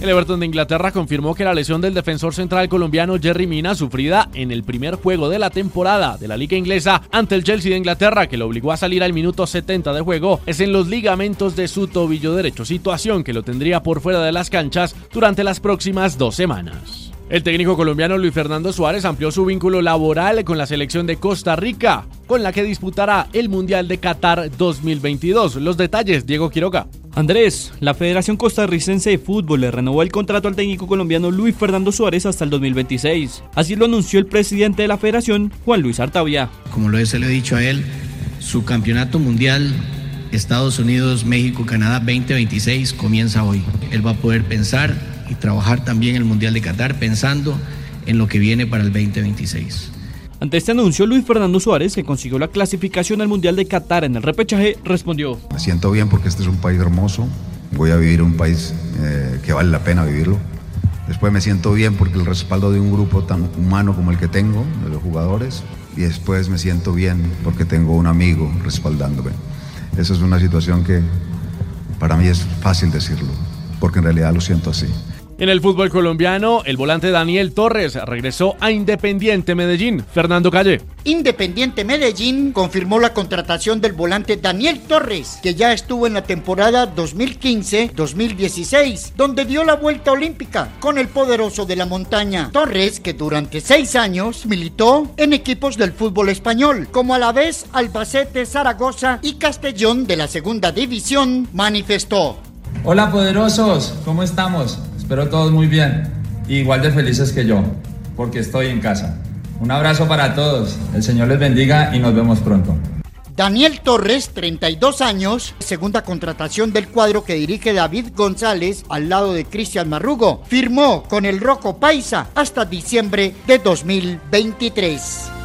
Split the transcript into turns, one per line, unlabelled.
El Everton de Inglaterra confirmó que la lesión del defensor central colombiano Jerry Mina, sufrida en el primer juego de la temporada de la Liga Inglesa ante el Chelsea de Inglaterra, que lo obligó a salir al minuto 70 de juego, es en los ligamentos de su tobillo derecho, situación que lo tendría por fuera de las canchas durante las próximas dos semanas. El técnico colombiano Luis Fernando Suárez amplió su vínculo laboral con la selección de Costa Rica, con la que disputará el Mundial de Qatar 2022. Los detalles, Diego Quiroga.
Andrés, la Federación Costarricense de Fútbol le renovó el contrato al técnico colombiano Luis Fernando Suárez hasta el 2026. Así lo anunció el presidente de la federación, Juan Luis Artavia.
Como lo se le he dicho a él, su campeonato mundial Estados Unidos, México, Canadá 2026 comienza hoy. Él va a poder pensar y trabajar también el Mundial de Qatar pensando en lo que viene para el 2026.
Ante este anuncio, Luis Fernando Suárez, que consiguió la clasificación al Mundial de Qatar en el repechaje, respondió.
Me siento bien porque este es un país hermoso, voy a vivir un país eh, que vale la pena vivirlo. Después me siento bien porque el respaldo de un grupo tan humano como el que tengo, de los jugadores, y después me siento bien porque tengo un amigo respaldándome. Esa es una situación que para mí es fácil decirlo, porque en realidad lo siento así.
En el fútbol colombiano, el volante Daniel Torres regresó a Independiente Medellín. Fernando Calle.
Independiente Medellín confirmó la contratación del volante Daniel Torres, que ya estuvo en la temporada 2015-2016, donde dio la vuelta olímpica con el poderoso de la montaña. Torres, que durante seis años militó en equipos del fútbol español, como a la vez Albacete, Zaragoza y Castellón de la segunda división, manifestó.
Hola poderosos, ¿cómo estamos? Espero todos muy bien, igual de felices que yo, porque estoy en casa. Un abrazo para todos, el Señor les bendiga y nos vemos pronto.
Daniel Torres, 32 años, segunda contratación del cuadro que dirige David González al lado de Cristian Marrugo, firmó con el Roco Paisa hasta diciembre de 2023.